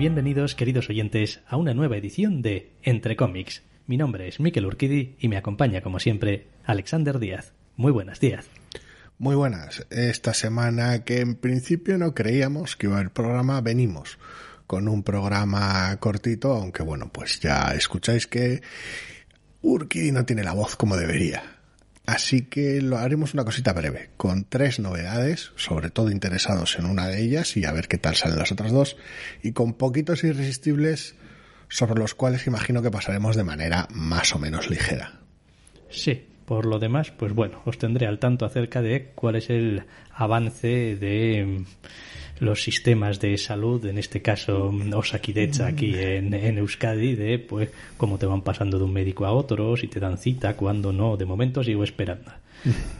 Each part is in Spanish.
Bienvenidos, queridos oyentes, a una nueva edición de Entre cómics. Mi nombre es Miquel Urquidi y me acompaña, como siempre, Alexander Díaz. Muy buenas, Díaz. Muy buenas. Esta semana que en principio no creíamos que iba a programa, venimos con un programa cortito, aunque bueno, pues ya escucháis que Urquidi no tiene la voz como debería. Así que lo haremos una cosita breve, con tres novedades, sobre todo interesados en una de ellas y a ver qué tal salen las otras dos, y con poquitos irresistibles sobre los cuales imagino que pasaremos de manera más o menos ligera. Sí, por lo demás, pues bueno, os tendré al tanto acerca de cuál es el avance de los sistemas de salud, en este caso Osakidecha aquí en, en, Euskadi, de pues cómo te van pasando de un médico a otro, si te dan cita, cuando no, de momento sigo esperando.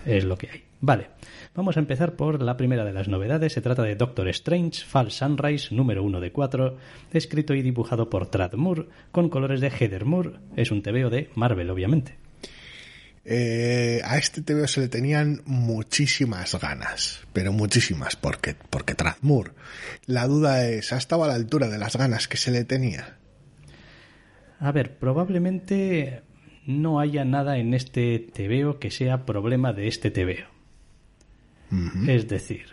es lo que hay. Vale, vamos a empezar por la primera de las novedades. Se trata de Doctor Strange, Fall Sunrise, número 1 de 4, escrito y dibujado por Trad Moore, con colores de Heather Moore. Es un TVO de Marvel, obviamente. Eh, a este TVO se le tenían muchísimas ganas, pero muchísimas, porque, porque Moore. La duda es, ¿ha estado a la altura de las ganas que se le tenía? A ver, probablemente no haya nada en este TVO que sea problema de este TVO. Es decir,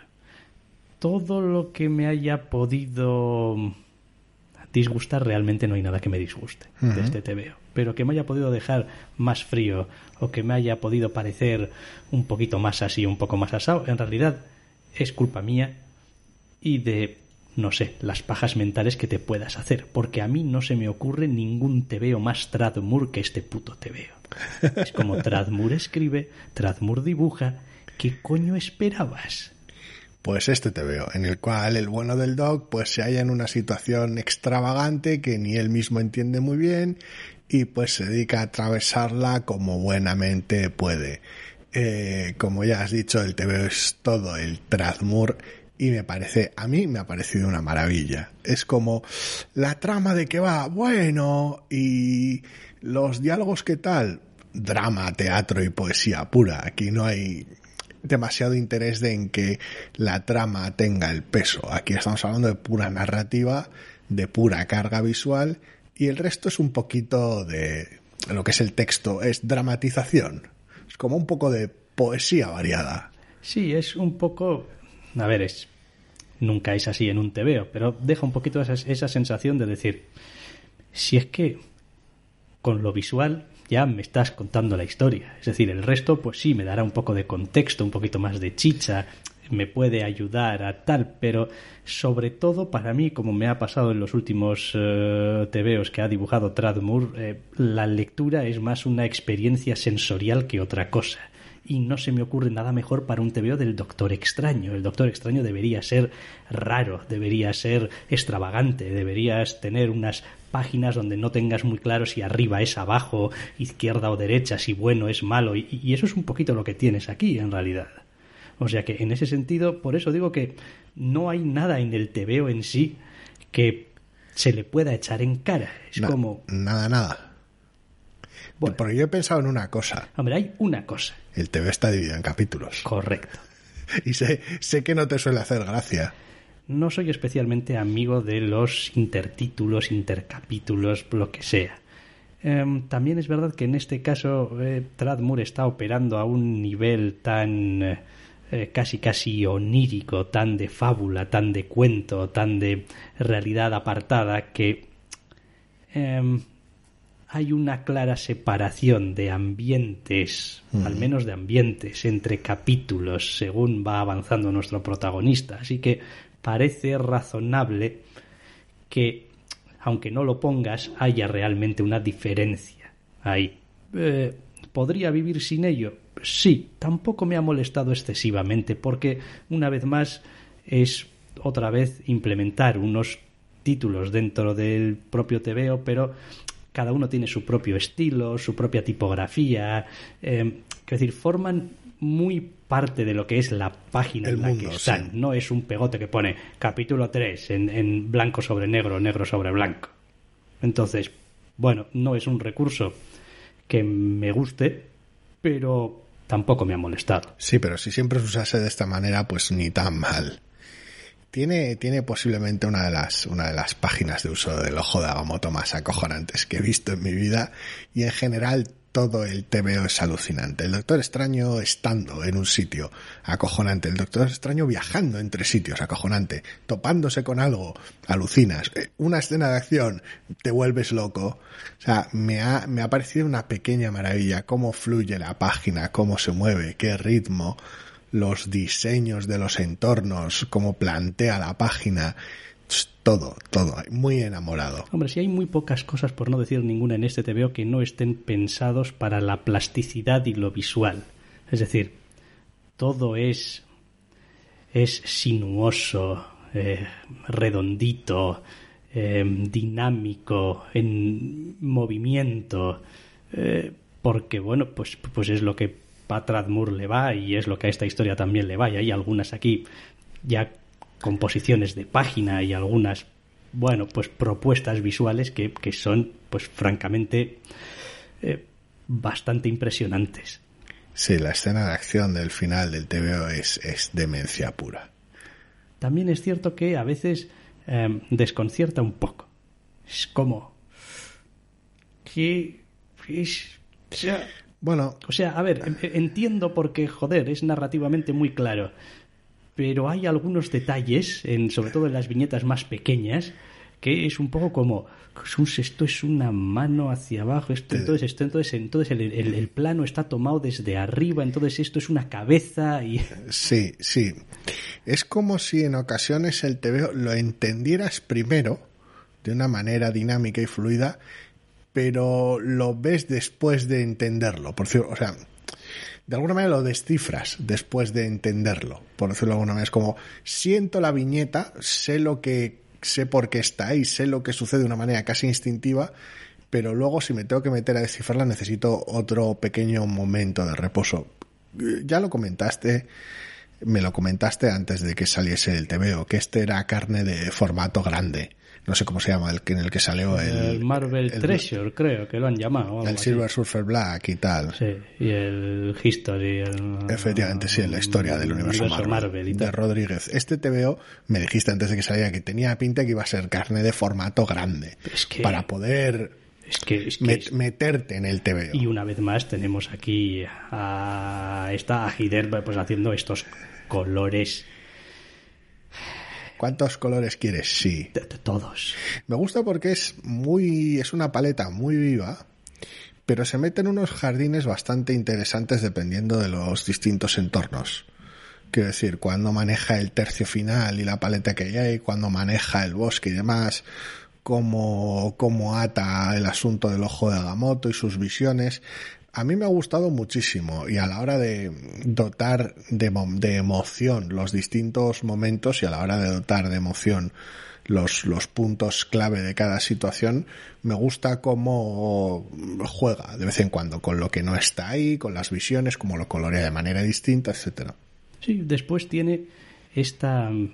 todo lo que me haya podido disgustar, realmente no hay nada que me disguste de este TVO. Pero que me haya podido dejar más frío o que me haya podido parecer un poquito más así, un poco más asado, en realidad es culpa mía y de, no sé, las pajas mentales que te puedas hacer. Porque a mí no se me ocurre ningún TVO más Tradmur que este puto TVO. Es como Tradmur escribe, Tradmur dibuja. ¿Qué coño esperabas? pues este te veo, en el cual el bueno del dog pues se halla en una situación extravagante que ni él mismo entiende muy bien y pues se dedica a atravesarla como buenamente puede. Eh, como ya has dicho, el TV es todo el Trazmur y me parece, a mí me ha parecido una maravilla. Es como la trama de que va, bueno, y los diálogos que tal, drama, teatro y poesía pura. Aquí no hay demasiado interés de en que la trama tenga el peso. Aquí estamos hablando de pura narrativa, de pura carga visual y el resto es un poquito de lo que es el texto, es dramatización. Es como un poco de poesía variada. Sí, es un poco... A ver, es... Nunca es así en un tebeo, pero deja un poquito esa, esa sensación de decir, si es que con lo visual ya me estás contando la historia. Es decir, el resto, pues sí, me dará un poco de contexto, un poquito más de chicha, me puede ayudar a tal, pero sobre todo para mí, como me ha pasado en los últimos uh, tebeos que ha dibujado Tradmur, eh, la lectura es más una experiencia sensorial que otra cosa. Y no se me ocurre nada mejor para un tebeo del Doctor Extraño. El Doctor Extraño debería ser raro, debería ser extravagante, deberías tener unas páginas donde no tengas muy claro si arriba es abajo, izquierda o derecha, si bueno es malo, y eso es un poquito lo que tienes aquí en realidad. O sea que en ese sentido, por eso digo que no hay nada en el TVO en sí que se le pueda echar en cara. Es como. Nada, nada. Bueno. Porque yo he pensado en una cosa. Hombre, hay una cosa. El TV está dividido en capítulos. Correcto. Y sé, sé que no te suele hacer gracia. No soy especialmente amigo de los intertítulos, intercapítulos, lo que sea. Eh, también es verdad que en este caso eh, Tradmur está operando a un nivel tan eh, casi casi onírico, tan de fábula, tan de cuento, tan de realidad apartada que em, hay una clara separación de ambientes, al menos de ambientes, entre capítulos según va avanzando nuestro protagonista. Así que parece razonable que, aunque no lo pongas, haya realmente una diferencia ahí. Eh, ¿Podría vivir sin ello? Sí, tampoco me ha molestado excesivamente porque, una vez más, es otra vez implementar unos títulos dentro del propio TVO, pero cada uno tiene su propio estilo, su propia tipografía, eh, es decir, forman muy parte de lo que es la página El en la mundo, que están. sí. No es un pegote que pone capítulo 3 en, en blanco sobre negro, negro sobre blanco. Entonces, bueno, no es un recurso que me guste, pero tampoco me ha molestado. Sí, pero si siempre se usase de esta manera, pues ni tan mal. Tiene, tiene posiblemente una de las, una de las páginas de uso del ojo de Agamotto más acojonantes que he visto en mi vida y en general todo el TVO es alucinante. El Doctor Extraño estando en un sitio acojonante, el Doctor Extraño viajando entre sitios acojonante, topándose con algo, alucinas. Eh, Una escena de acción, te vuelves loco. O sea, me ha, me ha parecido una pequeña maravilla cómo fluye la página, cómo se mueve, qué ritmo, los diseños de los entornos, cómo plantea la página. Todo, todo, muy enamorado. Hombre, si hay muy pocas cosas, por no decir ninguna en este TVO, que no estén pensados para la plasticidad y lo visual. Es decir, todo es, es sinuoso, eh, redondito, eh, dinámico, en movimiento, eh, porque bueno, pues, pues es lo que Patrick Moore le va y es lo que a esta historia también le va. Y hay algunas aquí ya composiciones de página y algunas, bueno, pues propuestas visuales que, que son, pues francamente, eh, bastante impresionantes. Sí, la escena de acción del final del TVO es, es demencia pura. También es cierto que a veces eh, desconcierta un poco. Es como que es, o sea, Bueno, o sea, a ver, en- entiendo porque, joder, es narrativamente muy claro. Pero hay algunos detalles, en, sobre todo en las viñetas más pequeñas, que es un poco como esto es una mano hacia abajo, esto entonces esto entonces entonces el, el- el plano está tomado desde arriba, entonces esto es una cabeza y sí, sí. Es como si en ocasiones el TVO lo entendieras primero de una manera dinámica y fluida, pero lo ves después de entenderlo. Por decirlo, o sea, de alguna manera lo descifras después de entenderlo. Por decirlo de alguna manera, es como siento la viñeta, sé lo que sé por qué está ahí, sé lo que sucede de una manera casi instintiva, pero luego si me tengo que meter a descifrarla necesito otro pequeño momento de reposo. Ya lo comentaste, me lo comentaste antes de que saliese el TVO, que este era carne de formato grande. No sé cómo se llama el que en el que salió el, el Marvel el- Treasure, creo que lo han llamado. el así. Silver Surfer Black y tal. Sí, y el History. el- Efectivamente, sí, en la historia del universo, Marvel, y de. Rodríguez. Este TVO me dijiste antes de que saliera que tenía pinta que iba a ser carne de formato grande. Es que- Para poder Es que, es que met- es- meterte en el TVO. Y una vez más tenemos aquí a esta a Hider pues haciendo estos colores ¿Cuántos colores quieres? Sí. todos. Me gusta porque es muy, es una paleta muy viva, pero se mete en unos jardines bastante interesantes dependiendo de los distintos entornos. Quiero decir, cuando maneja el tercio final y la paleta que hay, cuando maneja el bosque y demás, cómo, cómo ata el asunto del ojo de Agamotto y sus visiones. A mí me ha gustado muchísimo y a la hora de dotar de, de emoción los distintos momentos y a la hora de dotar de emoción los, los puntos clave de cada situación, me gusta cómo juega de vez en cuando con lo que no está ahí, con las visiones, cómo lo colorea de manera distinta, etcétera. Sí, después tiene esta mm,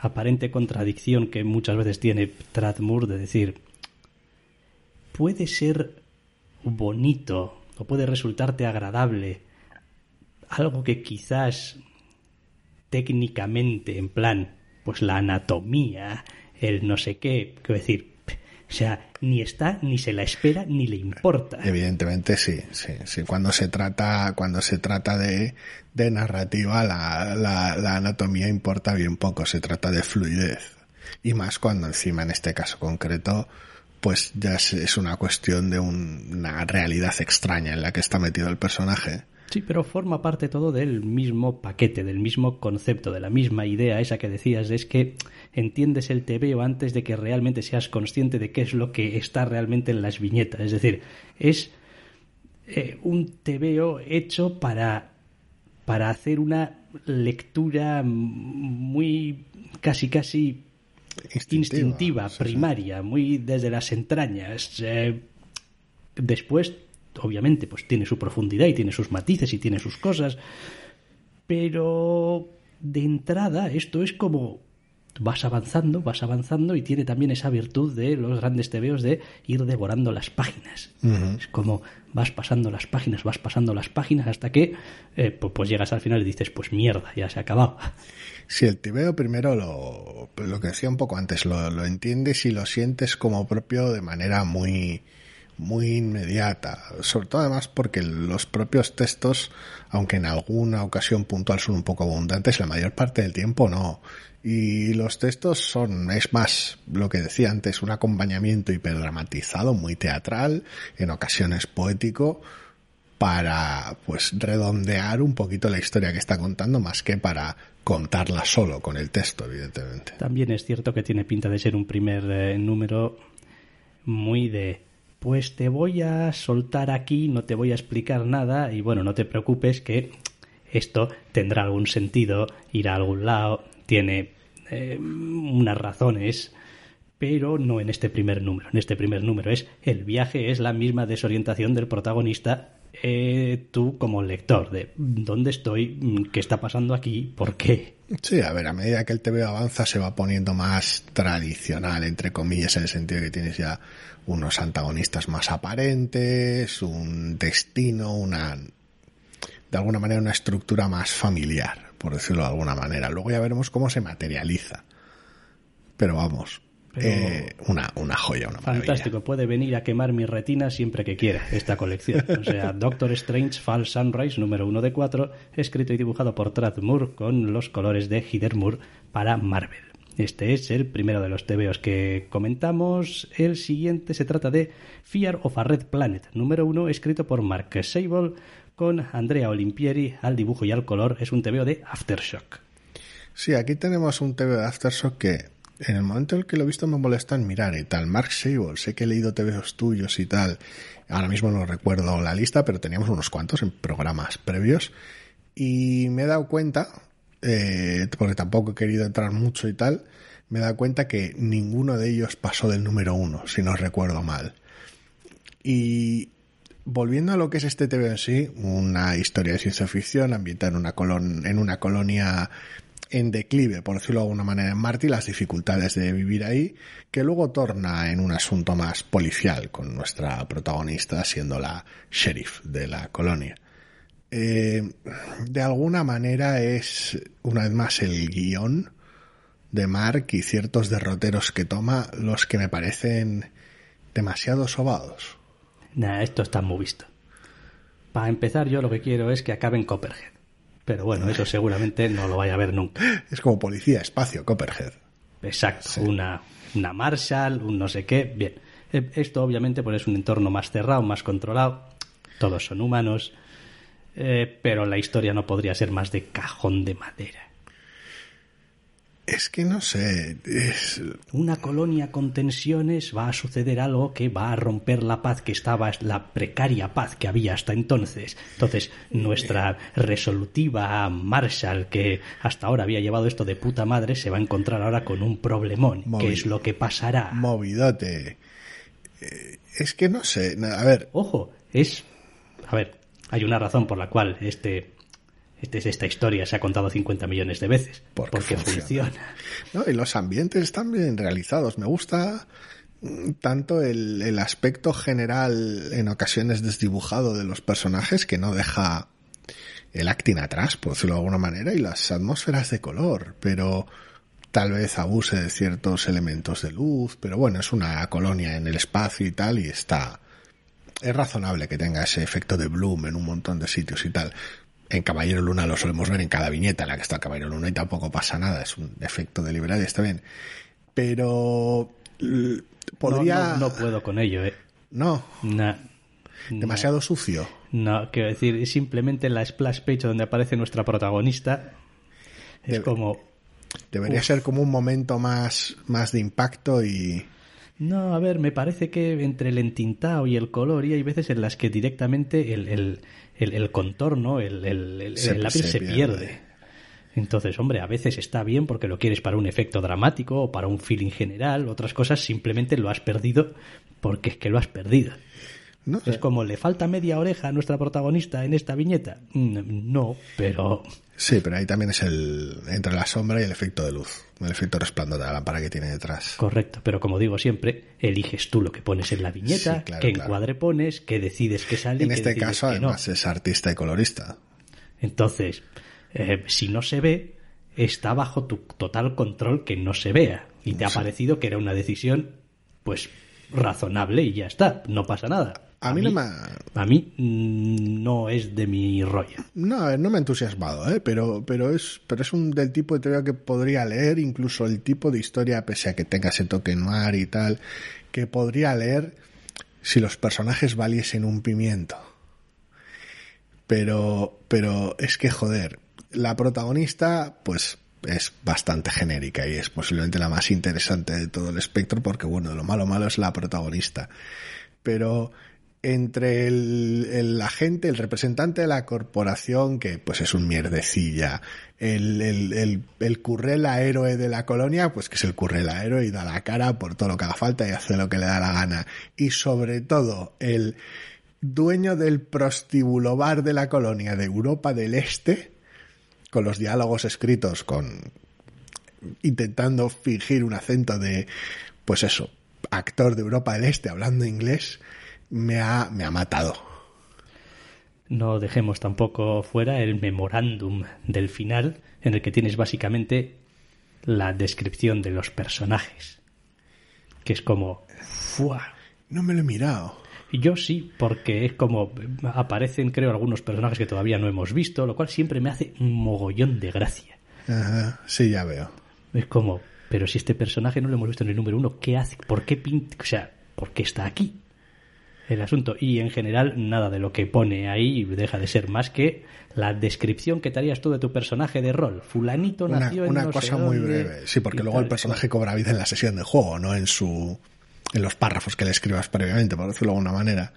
aparente contradicción que muchas veces tiene Tradmur de decir puede ser bonito puede resultarte agradable algo que quizás técnicamente en plan pues la anatomía el no sé qué quiero decir o sea ni está ni se la espera ni le importa Evidentemente sí, sí, sí. Cuando se trata, cuando se trata de, de narrativa, la, la, la anatomía importa bien poco, se trata de fluidez. Y más cuando encima en este caso concreto, pues ya es, una cuestión de un- una realidad extraña en la que está metido el personaje. Sí, pero forma parte todo del mismo paquete, del mismo concepto, de la misma idea esa que decías, es que entiendes el TVO antes de que realmente seas consciente de qué es lo que está realmente en las viñetas. Es decir, es eh, un TVO hecho para, para hacer una lectura muy casi casi instintiva, primaria, muy desde las entrañas. Eh, después, obviamente, pues tiene su profundidad y tiene sus matices y tiene sus cosas, pero de entrada esto es como vas avanzando, vas avanzando y tiene también esa virtud de los grandes tebeos de ir devorando las páginas. Es como vas pasando las páginas, vas pasando las páginas hasta que eh, pues, llegas al final y dices, pues mierda, ya se ha acabado. Si el tibeo primero lo, lo que decía un poco antes, lo, lo entiendes y lo sientes como propio de manera muy, muy inmediata, sobre todo además porque los propios textos, aunque en alguna ocasión puntual son un poco abundantes, la mayor parte del tiempo no. Y los textos son, es más, lo que decía antes, un acompañamiento hiperdramatizado, muy teatral, en ocasiones poético, para pues redondear un poquito la historia que está contando más que para contarla solo con el texto, evidentemente. También es cierto que tiene pinta de ser un primer eh, número muy de pues te voy a soltar aquí, no te voy a explicar nada y bueno, no te preocupes que esto tendrá algún sentido, irá a algún lado, tiene eh, unas razones, pero no en este primer número. En este primer número es el viaje, es la misma desorientación del protagonista, eh, tú como lector, de dónde estoy, qué está pasando aquí, por qué. Sí, a ver, a medida que el TV avanza se va poniendo más tradicional, entre comillas, en el sentido de que tienes ya unos antagonistas más aparentes, un destino, una, de alguna manera, una estructura más familiar por decirlo de alguna manera. Luego ya veremos cómo se materializa. Pero vamos, eh, una, una joya, una Fantástico, puede venir a quemar mi retina siempre que quiera esta colección. O sea, Doctor Strange Fall Sunrise número uno de cuatro, escrito y dibujado por Trad Moore con los colores de Hider Moore para Marvel. Este es el primero de los TVOs que comentamos. El siguiente se trata de Fear of a Red Planet, número uno, escrito por Mark Sable con Andrea Olimpieri al dibujo y al color. Es un TVO de Aftershock. Sí, aquí tenemos un TVO de Aftershock que en el momento en el que lo he visto me molesta en mirar y tal. Mark Sable, sé que he leído TVOs tuyos y tal. Ahora mismo no recuerdo la lista, pero teníamos unos cuantos en programas previos. Y me he dado cuenta, eh, porque tampoco he querido entrar mucho y tal, me he dado cuenta que ninguno de ellos pasó del número uno, si no recuerdo mal. Y volviendo a lo que es este TV en sí, una historia de ciencia ficción ambientada en una, en una colonia en declive, por decirlo de alguna manera, en Marte las dificultades de vivir ahí, que luego torna en un asunto más policial con nuestra protagonista siendo la sheriff de la colonia. Eh, de alguna manera es una vez más el guion de Mark y ciertos derroteros que toma los que me parecen demasiado sobados. Nah, esto está muy visto. Para empezar, yo lo que quiero es que acabe en Copperhead. Pero bueno, eso seguramente no lo vaya a ver nunca. Es como policía, espacio, Copperhead. Exacto, una, una Marshall, un no sé qué. Bien, eh, esto obviamente pues es un entorno más cerrado, más controlado. Todos son humanos. Eh, pero la historia no podría ser más de cajón de madera. Es que no sé. Es... Una colonia con tensiones va a suceder algo que va a romper la paz que estaba, la precaria paz que había hasta entonces. Entonces, nuestra resolutiva Marshall, que hasta ahora había llevado esto de puta madre, se va a encontrar ahora con un problemón. ¿Qué es lo que pasará? Movidote. Eh, es que no sé. A ver. Ojo, es. A ver, hay una razón por la cual este esta historia se ha contado 50 millones de veces. Porque, funciona. No, y los ambientes están bien realizados. Me gusta mm, tanto el, el, aspecto general en ocasiones desdibujado de los personajes que no deja el acting atrás, por decirlo de alguna manera, y las atmósferas de color, pero tal vez abuse de ciertos elementos de luz, pero bueno, es una colonia en el espacio y tal, y está... Es razonable que tenga ese efecto de bloom en un montón de sitios y tal en Caballero Luna lo solemos ver en cada viñeta en la que está Caballero Luna y tampoco pasa nada, es un efecto deliberado y está bien. Pero podría... No, puedo con ello, ¿eh? No. Demasiado sucio. No, quiero decir, simplemente la splash page donde aparece nuestra protagonista es como... Debería ser como un momento más, más de impacto y... No, a ver, me parece que entre el entintado y el color y hay veces en las que directamente el, el, contorno, el, el, lápiz se, pierde. Entonces, hombre, a veces está bien porque lo quieres para un efecto dramático o para un feeling general, otras cosas simplemente lo has perdido porque es que lo has perdido. No, Es como, ¿le falta media oreja a nuestra protagonista en esta viñeta? Mm, No, pero Sí, pero ahí también es el entre la sombra y el efecto de luz, el efecto resplandor de la lámpara que tiene detrás. correcto. Pero como digo siempre, eliges tú lo que pones en la viñeta, Sí, claro, qué claro. encuadre pones, qué decides que sale. En este caso, no. además, es artista y colorista. Entonces, eh, si no se ve, está bajo tu total control que no se vea. Y te ha parecido que era una decisión, pues, razonable y ya está, no pasa nada. A mí no me A mí mm, no es de mi rollo. No, a ver, no me ha entusiasmado, ¿eh? pero, pero, es, pero es un del tipo de teoría que podría leer, incluso el tipo de historia, pese a que tenga ese toque noir y tal, que podría leer si los personajes valiesen un pimiento. Pero, pero es que, joder, la protagonista, pues, es bastante genérica y es posiblemente la más interesante de todo el espectro porque, bueno, lo malo malo es la protagonista. Pero entre el, el agente, el representante de la corporación, que pues es un mierdecilla, el, el, el, el currela héroe de la colonia, pues que es el currela héroe y da la cara por todo lo que haga falta y hace lo que le da la gana. Y sobre todo, el dueño del prostíbulo bar de la colonia de Europa del Este, con los diálogos escritos con intentando fingir un acento de pues eso, actor de Europa del Este hablando inglés, me ha, me ha matado. No dejemos tampoco fuera el memorándum del final, en el que tienes básicamente la descripción de los personajes. Que es como. ¡fua! No me lo he mirado. Yo sí, porque es como. Aparecen, creo, algunos personajes que todavía no hemos visto, lo cual siempre me hace un mogollón de gracia. Ajá, sí, ya veo. Es como. Pero si este personaje no lo hemos visto en el número uno, ¿qué hace? ¿Por qué pinta? O sea, ¿por qué está aquí? El asunto. Y en general, nada de lo que pone ahí deja de ser más que la descripción que te harías tú de tu personaje de rol. Fulanito Una, nació en una no sé cosa muy breve. Sí, porque luego el personaje cobra vida en la sesión de juego, no en su en los párrafos que le escribas previamente, por decirlo de alguna manera.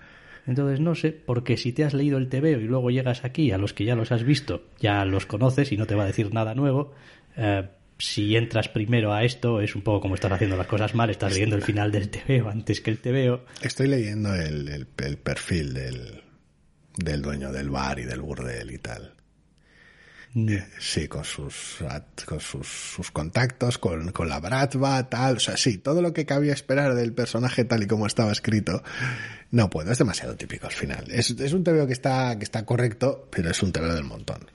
Entonces no sé, porque si te has leído el TVO y luego llegas aquí, a los que ya los has visto, ya los conoces y no te va a decir nada nuevo, eh, si entras primero a esto es un poco como estás haciendo las cosas mal, estás leyendo el final del TVO antes que el TVO. Estoy leyendo el, el- el perfil del, del dueño del bar y del burdel y tal. Eh, Sí, con sus con sus, sus contactos, con, con la bratva, tal. O sea, sí, todo lo que cabía esperar del personaje tal y como estaba escrito. No puedo, es demasiado típico al final. Es, es un TVO que está, que está correcto, pero es un TVO del montón.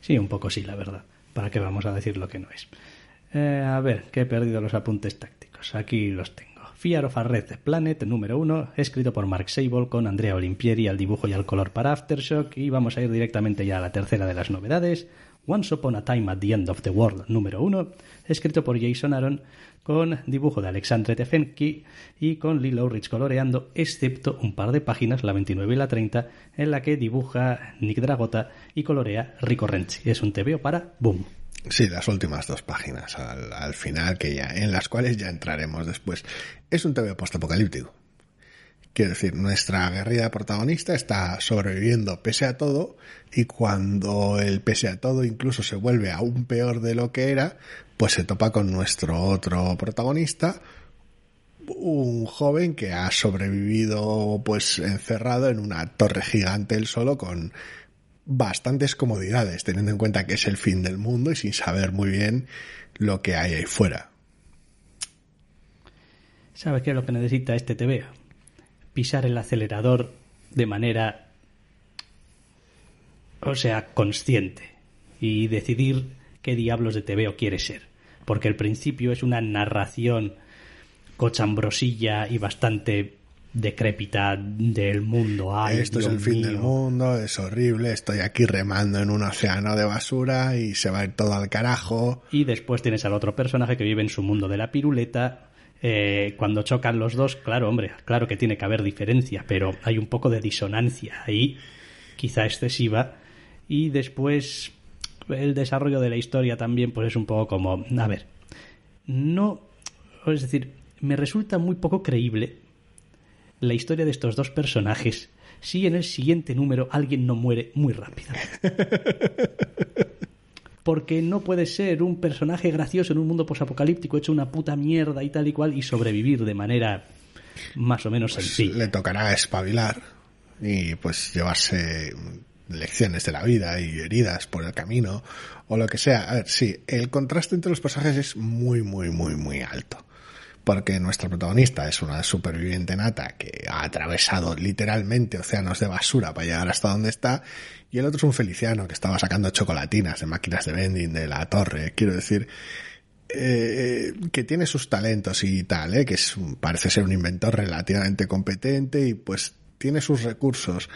Sí, un poco sí, la verdad. ¿Para qué vamos a decir lo que no es? Eh, a ver, que he perdido los apuntes tácticos. Aquí los tengo. Fear of a Red Planet, número uno, escrito por Mark Sable con Andrea Olimpieri al dibujo y al color para Aftershock. Y vamos a ir directamente ya a la tercera de las novedades. Once Upon a Time at the End of the World, número uno, escrito por Jason Aaron con dibujo de Alexandre Tefenki y con Lee Lowrich coloreando, excepto un par de páginas, la 29 y la 30, en la que dibuja Nick Dragota y colorea Rico Renzi. Es un TVO para Boom. Sí, las últimas dos páginas al, al final, que ya, en las cuales ya entraremos después. Es un TV postapocalíptico. Quiero decir, nuestra guerrilla protagonista está sobreviviendo pese a todo y cuando el pese a todo incluso se vuelve aún peor de lo que era, pues se topa con nuestro otro protagonista, un joven que ha sobrevivido pues encerrado en una torre gigante él solo con bastantes comodidades, teniendo en cuenta que es el fin del mundo y sin saber muy bien lo que hay ahí fuera. ¿Sabes qué es lo que necesita este TVO? Pisar el acelerador de manera, o sea, consciente y decidir qué diablos de TVO quiere ser. Porque el principio es una narración cochambrosilla y bastante decrépita del mundo. Ay, Esto es el fin mío. del mundo, es horrible, estoy aquí remando en un océano de basura y se va a ir todo al carajo. Y después tienes al otro personaje que vive en su mundo de la piruleta. Eh, cuando chocan los dos, claro, hombre, claro que tiene que haber diferencia, pero hay un poco de disonancia ahí, quizá excesiva. Y después el desarrollo de la historia también, pues es un poco como, a ver, no, es decir, me resulta muy poco creíble la historia de estos dos personajes si en el siguiente número alguien no muere muy rápido. porque no puede ser un personaje gracioso en un mundo posapocalíptico hecho una puta mierda y tal y cual y sobrevivir de manera más o menos Pues sencilla. le tocará espabilar y pues llevarse lecciones de la vida y heridas por el camino o lo que sea. A ver, sí, el contraste entre los personajes es muy, muy, muy, muy alto. Porque nuestra protagonista es una superviviente nata que ha atravesado literalmente océanos de basura para llegar hasta donde está, y el otro es un feliciano que estaba sacando chocolatinas de máquinas de vending de la torre. Quiero decir, eh, que tiene sus talentos y tal, ¿eh? que parece ser un inventor relativamente competente y pues tiene sus recursos,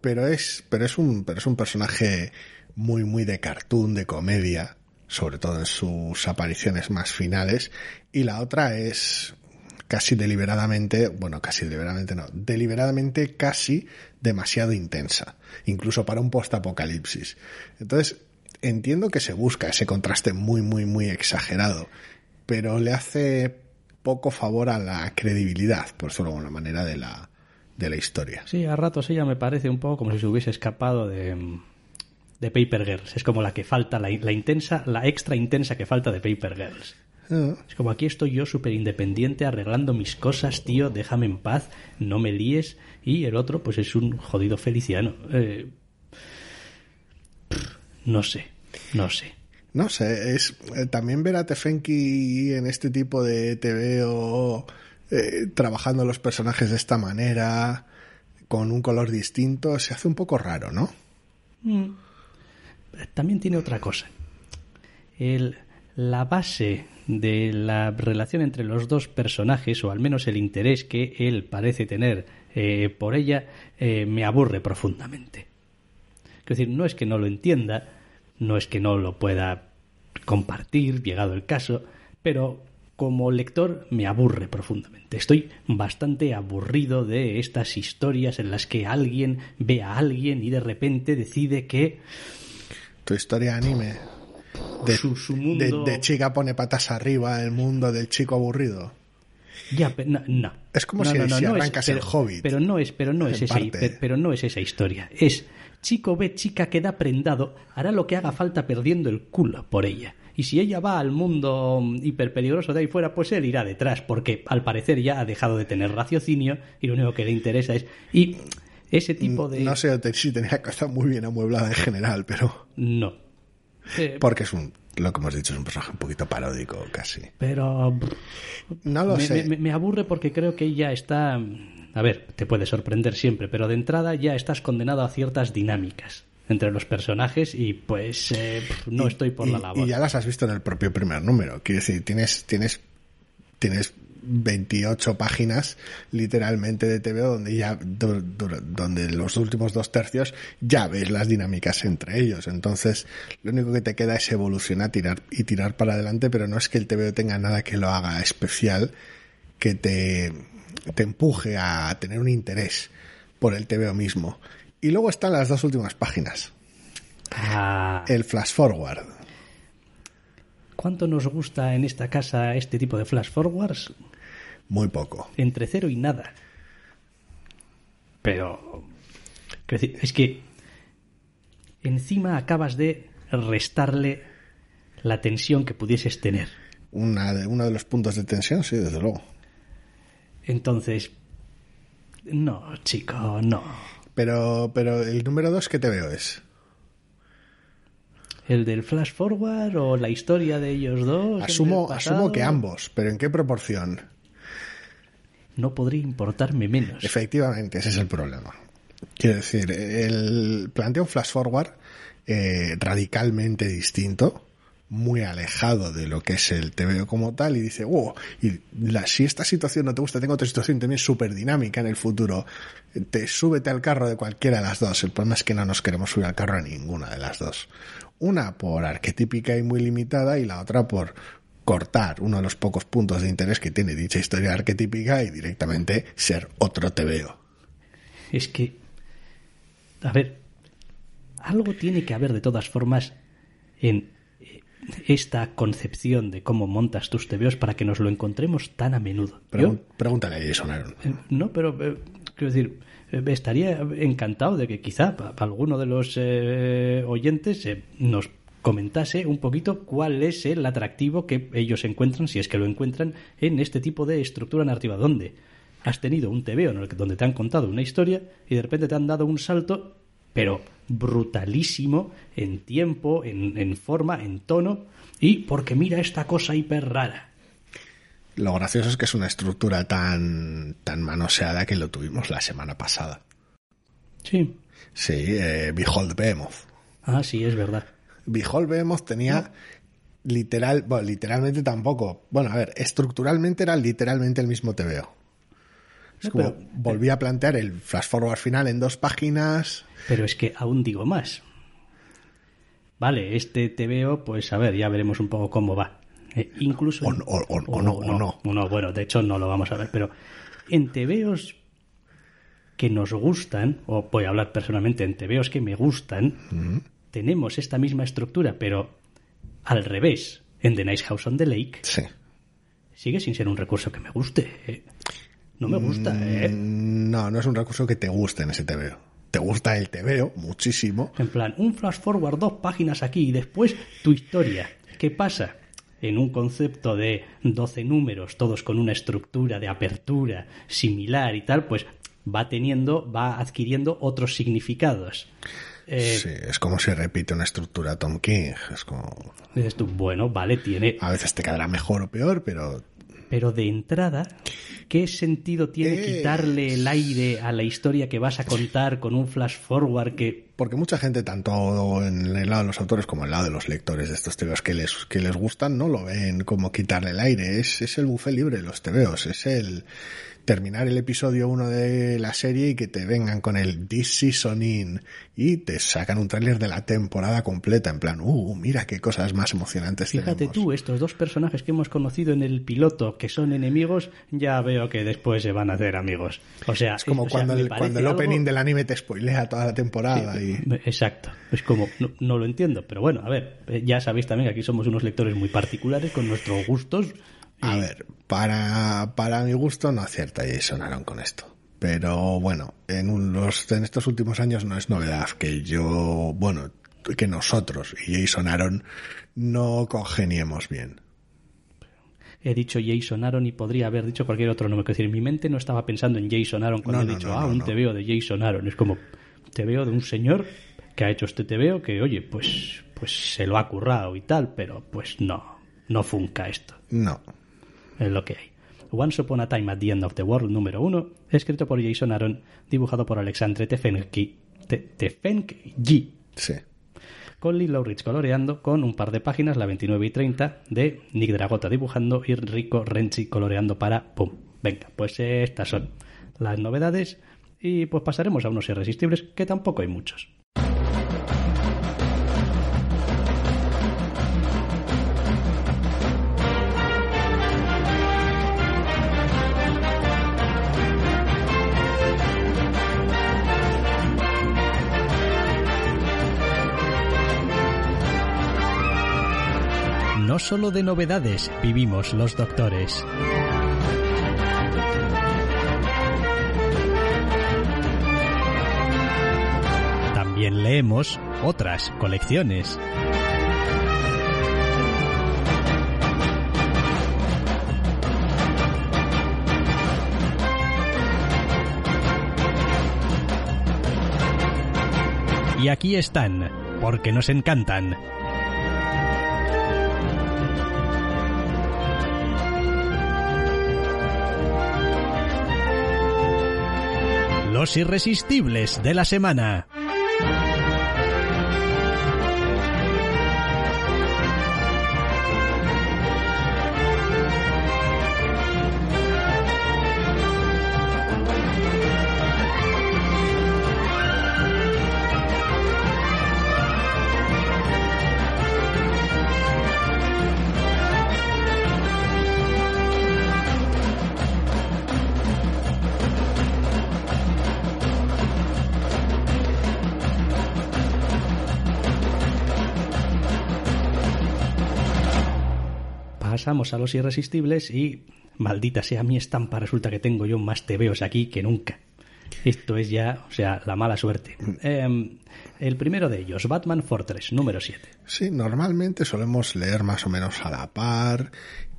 pero es, pero es un, pero es un personaje muy, muy de cartoon, de comedia, sobre todo en sus apariciones más finales, y la otra es casi deliberadamente, bueno, casi deliberadamente no, deliberadamente casi demasiado intensa, incluso para un post-apocalipsis. Entonces, entiendo que se busca ese contraste muy, muy, muy exagerado, pero le hace poco favor a la credibilidad, por de alguna manera, de la, de la historia. Sí, a ratos ella me parece un poco como si se hubiese escapado de, de Paper Girls. Es como la que falta, la, la intensa, la extra intensa que falta de Paper Girls. Ah, Es como aquí estoy yo súper independiente arreglando mis cosas, tío, déjame en paz, no me líes. Y el otro, pues es un jodido feliciano. Eh, pff, no sé, no sé. No sé, es eh, también ver a Tefenki en este tipo de TVO eh, trabajando los personajes de esta manera, con un color distinto, se hace un poco raro, ¿no? También tiene otra cosa. El, la base de la relación entre los dos personajes, o al menos el interés que él parece tener eh, por ella, eh, me aburre profundamente. Es decir, no es que no lo entienda, no es que no lo pueda compartir, llegado el caso, pero como lector me aburre profundamente. Estoy bastante aburrido de estas historias en las que alguien ve a alguien y de repente decide que Tu historia anime de, Su- su de- mundo- de chica pone patas arriba, el mundo del chico aburrido. Ya, pero no, no. Es como No, si- si es- arrancas pero, el Hobbit, Pero no es, pero no es esa, pero, pero no es esa historia. Es chico ve chica queda prendado, hará lo que haga falta perdiendo el culo por ella. Y si ella va al mundo mm, hiperpeligroso de ahí fuera, pues él irá detrás, porque al parecer ya ha dejado de tener raciocinio y lo único que le interesa es. Y ese tipo de. No sé si tenía casa muy bien amueblada en general, pero... No. Porque es un, lo que hemos dicho, es un personaje un poquito paródico casi. pero. No lo me, sé. me- me aburre porque creo que ya está. A ver, te puede sorprender siempre, pero de entrada ya estás condenado a ciertas dinámicas entre los personajes y pues eh, no estoy por y, la labor. y ya las has visto en el propio primer número. Quiero decir, tienes, tienes, tienes 28 páginas literalmente de TVO donde ya, donde los últimos dos tercios ya ves las dinámicas entre ellos. Entonces, lo único que te queda es evolucionar, tirar y tirar para adelante, pero no es que el TVO tenga nada que lo haga especial, que te, te empuje a tener un interés por el TVO mismo. Y luego están las dos últimas páginas. Ah, El flash forward. ¿Cuánto nos gusta en esta casa este tipo de flash forwards? Muy poco. Entre cero y nada. Pero. es que. Encima acabas de restarle la tensión que pudieses tener. Una de, uno de los puntos de tensión, sí, desde luego. Entonces. No, chico, no. Pero, pero el número dos que te veo es. ¿El del flash forward o la historia de ellos dos? Asumo, asumo que ambos, pero ¿en qué proporción? No podría importarme menos. Efectivamente, ese es el problema. Quiero decir, el plantea un flash forward eh, radicalmente distinto, muy alejado de lo que es el TVO como tal, y dice, wow, y la- si esta situación no te gusta, tengo otra situación también súper dinámica en el futuro. Te súbete al carro de cualquiera de las dos. El problema es que no nos queremos subir al carro a ninguna de las dos. Una por arquetípica y muy limitada, y la otra por cortar uno de los pocos puntos de interés que tiene dicha historia arquetípica y directamente ser otro TVO. Es que. A ver. Algo tiene que haber de todas formas en eh, esta concepción de cómo montas tus TVOs para que nos lo encontremos tan a menudo. Yo- Pregúntale a Jason Aaron. Eh, No, pero eh, quiero decir, eh, estaría encantado de que quizá alguno de los eh, oyentes nos comentase un poquito cuál es el atractivo que ellos encuentran, si es que lo encuentran, en este tipo de estructura narrativa. ¿Dónde has tenido un TVO en el que, donde te han contado una historia y de repente te han dado un salto, pero brutalísimo en tiempo, en, en forma, en tono, y porque mira esta cosa hiper rara. Lo gracioso es que es una estructura tan, tan manoseada que lo tuvimos la semana pasada. Sí. Sí, eh, Behold Behemoth. Ah, sí, es verdad. Behold Behemoth tenía literal, bueno, literalmente tampoco. Bueno, a ver, estructuralmente era literalmente el mismo TVO. Es No, como pero- volví a plantear el flash forward final en dos páginas. Pero es que aún digo más. Vale, este TVO, pues a ver, ya veremos un poco cómo va. Eh, incluso. O no- o- o- o no, o no. no, bueno, de hecho no lo vamos a ver, pero en TVOs que nos gustan, o voy a hablar personalmente en TVOs que me gustan, tenemos esta misma estructura, pero al revés. En The Nice House on the Lake Sí. sigue sin ser un recurso que me guste. eh. No me gusta, ¿eh? Mm, No, no es un recurso que te guste en ese TVO. Te gusta el TVO muchísimo. En plan, un flash forward, dos páginas aquí y después tu historia. ¿Qué pasa? En un concepto de 12 números, todos con una estructura de apertura similar y tal, pues va teniendo, va adquiriendo otros significados. Eh, Sí, es como si repite una estructura Tom King. Es como. Dices tú, bueno, vale, tiene. A veces te quedará mejor o peor, pero Pero de entrada, ¿qué sentido tiene Eh, quitarle el aire a la historia que vas a contar con un flash forward que porque mucha gente, tanto en el lado de los autores como en el lado de los lectores de estos tebeos que les, que les gustan, no lo ven como quitarle el aire. Es, es el buffet libre de los tebeos. Es el terminar el episodio 1 de la serie y que te vengan con el This Season In y te sacan un tráiler de la temporada completa en plan, uh, mira qué cosas más emocionantes Fíjate tenemos. tú, estos dos personajes que hemos conocido en el piloto que son enemigos, ya veo que después se van a hacer amigos. O sea, Es como o sea, cuando, el, cuando el algo- opening del anime te spoilea toda la temporada y... Exacto. Es como, no, no lo entiendo, pero bueno, a ver, eh, ya sabéis también que aquí somos unos lectores muy particulares con nuestros gustos. A ver, para, para mi gusto no acierta Jason Aaron con esto. Pero bueno, en, un- los, en estos últimos años no es novedad que yo, bueno, que nosotros y Jason Aaron no congeniemos bien. He dicho Jason Aaron y podría haber dicho cualquier otro nombre. Es decir, mi mente no estaba pensando en Jason Aaron cuando No, he no, dicho, no, ah, un. TVO de Jason Aaron. Es como, TVO de un señor que ha hecho este TVO que, oye, pues, pues se lo ha currado y tal, pero pues no, no funca esto. No. Es lo que hay. Once Upon a Time at the End of the World número 1, escrito por Jason Aaron, dibujado por Alexandre Tefenkgi, Te- Tefenkgi, Sí. con Lee Lowrich coloreando, con un par de páginas, la 29 y 30, de Nick Dragota dibujando y Rico Renzi coloreando para ¡Pum! Venga, pues estas son las novedades y pues pasaremos a unos irresistibles que tampoco hay muchos. Solo de novedades vivimos los doctores. También leemos otras colecciones. Y aquí están, porque nos encantan. Los irresistibles de la semana. A los irresistibles y maldita sea mi estampa, resulta que tengo yo más tebeos aquí que nunca. Esto es ya, o sea, la mala suerte. Em, el primero de ellos, Batman Fortress, número 7. Sí, normalmente solemos leer más o menos a la par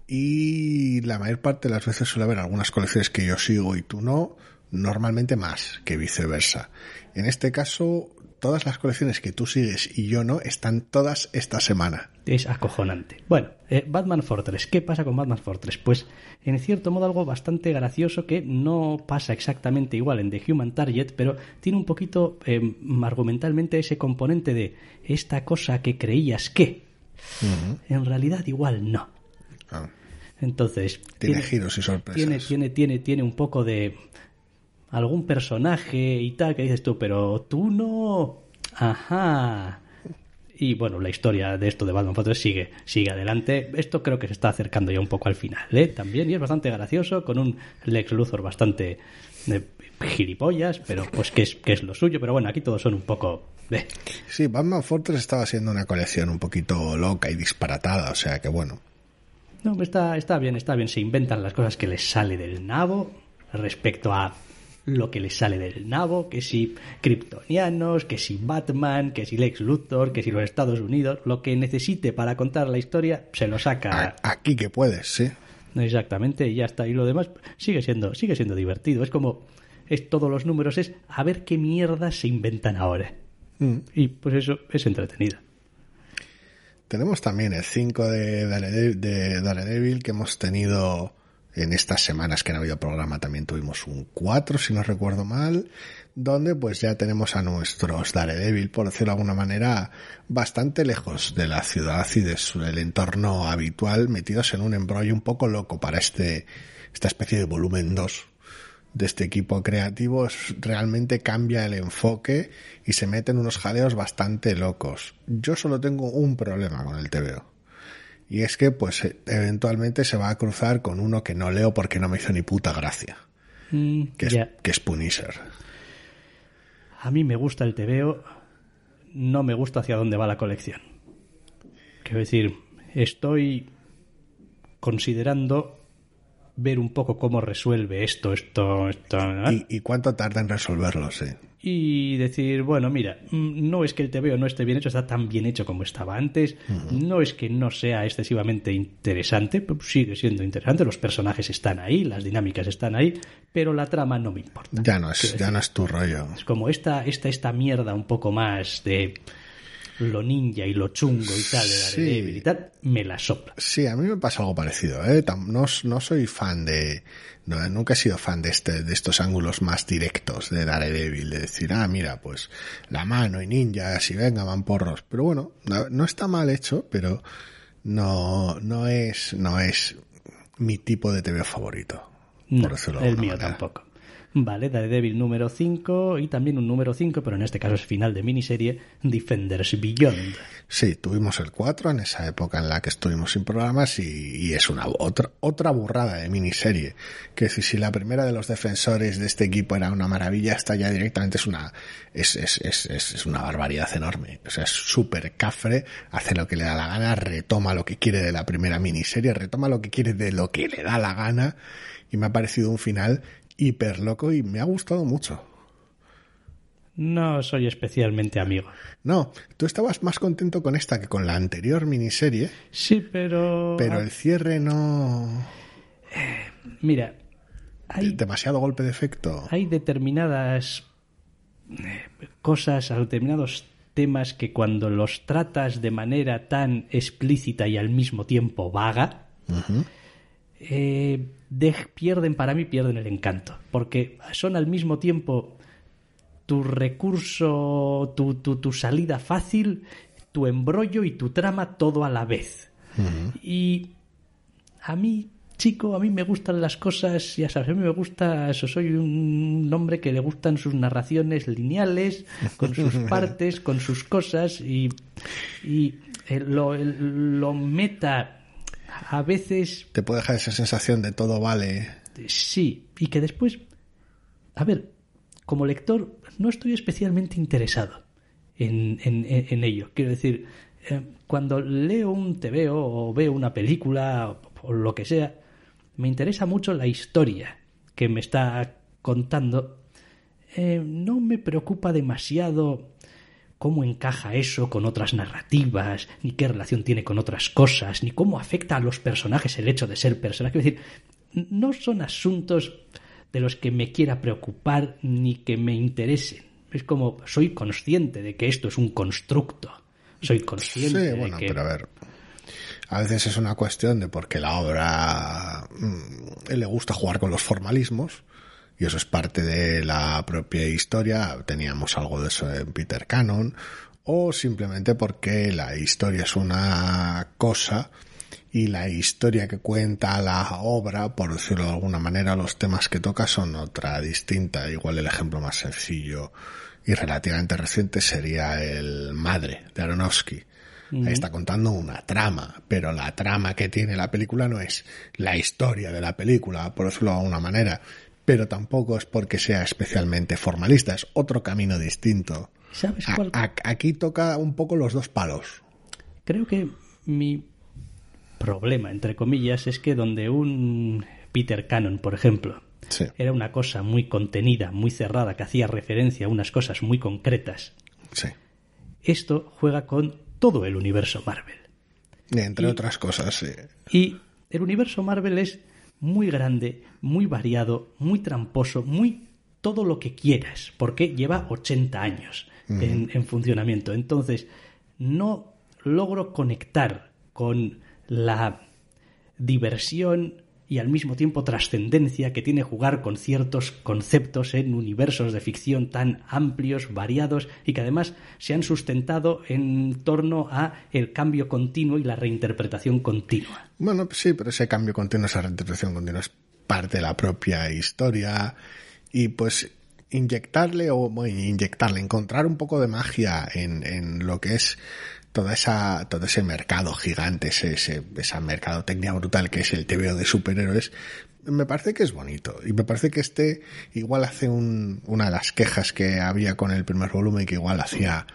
y la mayor parte de las veces suele haber algunas colecciones que yo sigo y tú no, normalmente más que viceversa. En este caso, todas las colecciones que tú sigues y yo no están todas esta semana. Es acojonante. Bueno, eh, Batman Fortress. ¿Qué pasa con Batman Fortress? Pues en cierto modo algo bastante gracioso que no pasa exactamente igual en The Human Target, pero tiene un poquito eh, argumentalmente ese componente de esta cosa que creías que. En realidad igual no. Ah, Entonces. tiene, giros y sorpresas. Tiene, tiene, tiene, tiene un poco de algún personaje y tal que dices tú, pero tú no. Ajá. Y bueno, la historia de esto de Batman Fortress sigue, sigue adelante. Esto creo que se está acercando ya un poco al final, ¿eh? También, y es bastante gracioso, con un Lex Luthor bastante eh, gilipollas, pero pues que es, que es lo suyo. Pero bueno, aquí todos son un poco. eh, Sí, Batman Fortress estaba siendo una colección un poquito loca y disparatada, o sea que bueno. No, está, está bien, está bien. Se inventan las cosas que les sale del nabo respecto a lo que les sale del nabo, que si kryptonianos, que si Batman, que si Lex Luthor, que si los Estados Unidos, lo que necesite para contar la historia se lo saca Aquí que puedes, sí. exactamente y ya está. Y lo demás sigue siendo, sigue siendo divertido. Es como es todos los números es a ver qué mierda se inventan ahora. Mm. Y pues eso es entretenido. Tenemos también el 5 de Daredevil, de Daredevil que hemos tenido en estas semanas que no ha habido programa. También tuvimos un 4, si no recuerdo mal, donde pues ya tenemos a nuestros Daredevil, por decirlo de alguna manera, bastante lejos de la ciudad y del entorno habitual, metidos en un embrollo un poco loco para este, esta especie de volumen 2 de este equipo creativo realmente cambia el enfoque y se meten unos jaleos bastante locos. Yo solo tengo un problema con el TVO. Y es que, pues, eh, eventualmente se va a cruzar con uno que no leo porque no me hizo ni puta gracia. Mm, Que es, que es Punisher. A mí me gusta el TVO, no me gusta hacia dónde va la colección. Quiero decir, estoy considerando ver un poco cómo resuelve esto, esto, esto. ¿Y, y cuánto tarda en resolverlo? Sí. Y decir, bueno, mira, mm, no es que el TVO no esté bien hecho, está tan bien hecho como estaba antes, no es que no sea excesivamente interesante, sigue siendo interesante, los personajes están ahí, las dinámicas están ahí, pero la trama no me importa. Ya no es, ya no es tu rollo. Es como esta, esta, esta mierda un poco más de lo ninja y lo chungo y tal de Sí. Daredevil y tal, me la sopla. Sí, a mí me pasa algo parecido. ¿eh? No, no soy fan de... No, nunca he sido fan de, este, de estos ángulos más directos de Daredevil, de decir, ah, mira, pues la mano y ninjas y venga, van porros. Pero bueno, no, está mal hecho, pero no, no es, no es mi tipo de TV favorito. Por No, de el mío manera. tampoco. Vale, Daredevil número 5 y también un número 5, pero en este caso es final de miniserie, Defenders Beyond. Sí, tuvimos el 4 en esa época en la que estuvimos sin programas y, es una otra, otra burrada de miniserie. Que si, si la primera de los defensores de este equipo era una maravilla, esta ya directamente es una, es, es, es, es, es una barbaridad enorme. O sea, es súper cafre, hace lo que le da la gana, retoma lo que quiere de la primera miniserie, retoma lo que quiere de lo que le da la gana y me ha parecido un final hiper loco y me ha gustado mucho. No soy especialmente amigo. No, tú estabas más contento con esta que con la anterior miniserie. Sí, pero... Pero el cierre no. Mira, hay, Demasiado golpe de efecto. hay determinadas eh, cosas, determinados temas que cuando los tratas de manera tan explícita y al mismo tiempo vaga, eh, de- pierden, para mí, pierden el encanto. Porque son al mismo tiempo tu recurso, tu, tu, tu salida fácil, tu embrollo y tu trama todo a la vez. Y a mí, chico, a mí me gustan las cosas, ya sabes, a mí me gusta, eso, soy un hombre que le gustan sus narraciones lineales, con sus partes, con sus cosas, y, y eh, lo, lo meta a veces Te puede dejar esa sensación de todo vale. Sí, y que después, a ver, como lector no estoy especialmente interesado en, en- en- ello. Quiero decir, eh, cuando leo un TVO o veo una película o, o lo que sea, me interesa mucho la historia que me está contando eh, no me preocupa demasiado cómo encaja eso con otras narrativas, ni qué relación tiene con otras cosas, ni cómo afecta a los personajes el hecho de ser personajes. Es decir, no son asuntos de los que me quiera preocupar ni que me interesen. Es como soy consciente de que esto es un constructo. Soy consciente Sí, bueno, de que pero a ver. A veces es una cuestión de porque la obra mm, le gusta jugar con los formalismos y eso es parte de la propia historia. Teníamos algo de eso en Peter Cannon o simplemente porque la historia es una cosa y la historia que cuenta la obra, por decirlo de alguna manera, los temas que toca son otra distinta. Igual el ejemplo más sencillo y relativamente reciente sería el Madre de Aronofsky. Ahí está contando una trama, pero la trama que tiene la película no es la historia de la película, por decirlo de alguna manera, pero tampoco es porque sea especialmente formalista, es otro camino distinto. ¿Sabes A- cuál? a- aquí toca un poco los dos palos. Creo que mi problema, entre comillas, es que donde un Peter Cannon, por ejemplo, Sí. era una cosa muy contenida, muy cerrada, que hacía referencia a unas cosas muy concretas, Sí. esto juega con todo el universo Marvel. Entre Y- otras cosas, sí. Y el universo Marvel es muy grande, muy variado, muy tramposo, muy todo lo que quieras, porque lleva 80 años en, en funcionamiento. Entonces, no logro conectar con la diversión y al mismo tiempo trascendencia que tiene jugar con ciertos conceptos en universos de ficción tan amplios, variados y que además se han sustentado en torno a el cambio continuo y la reinterpretación continua. Bueno, sí, pero ese cambio continuo, esa reinterpretación continua es parte de la propia historia y pues inyectarle o bueno, inyectarle, encontrar un poco de magia en, en lo que es toda esa, todo ese mercado gigante, ese, ese, esa mercadotecnia brutal que es el TVO de superhéroes, me parece que es bonito. Y me parece que este igual hace un, una de las quejas que había con el primer volumen, que igual hacía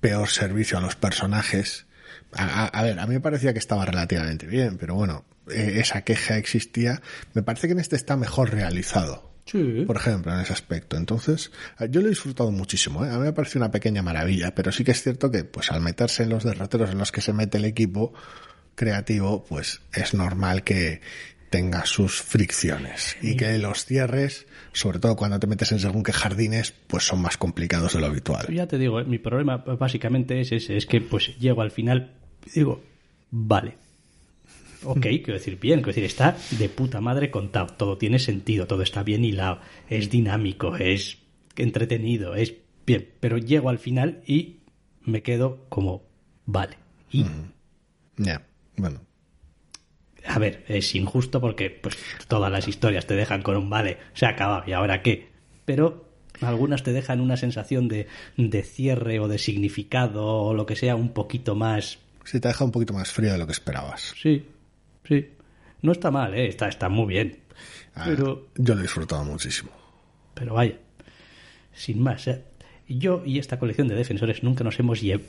peor servicio a los personajes. A, a- a ver, a mí me parecía que estaba relativamente bien, pero bueno, eh, esa queja existía. Me parece que en este está mejor realizado. Sí. Por ejemplo, en ese aspecto. Entonces, eh, yo lo he disfrutado muchísimo. ¿eh? A mí me parece una pequeña maravilla, pero sí que es cierto que, pues, al meterse en los derroteros en los que se mete el equipo creativo, pues, es normal que tenga sus fricciones y que los cierres, sobre todo cuando te metes en según qué jardines, pues son más complicados de lo habitual. Ya te digo, eh, mi problema básicamente es ese, es que pues llego al final y digo, vale. Ok, quiero decir, bien, quiero decir, está de puta madre contado, todo tiene sentido, todo está bien hilado, es dinámico, es entretenido, es bien, pero llego al final y me quedo como, vale. Y, Ya, bueno. a ver, es injusto porque pues todas las historias te dejan con un vale, se ha acabado, ¿y ahora qué? Pero algunas te dejan una sensación de, de cierre o de significado o lo que sea un poquito más... Sí, te deja un poquito más frío de lo que esperabas. Sí, sí. No está mal, ¿eh? Está, está muy bien. Ah, Pero, Yo lo he disfrutado muchísimo. pero vaya, sin más. ¿eh? Yo y esta colección de defensores nunca nos hemos llevado...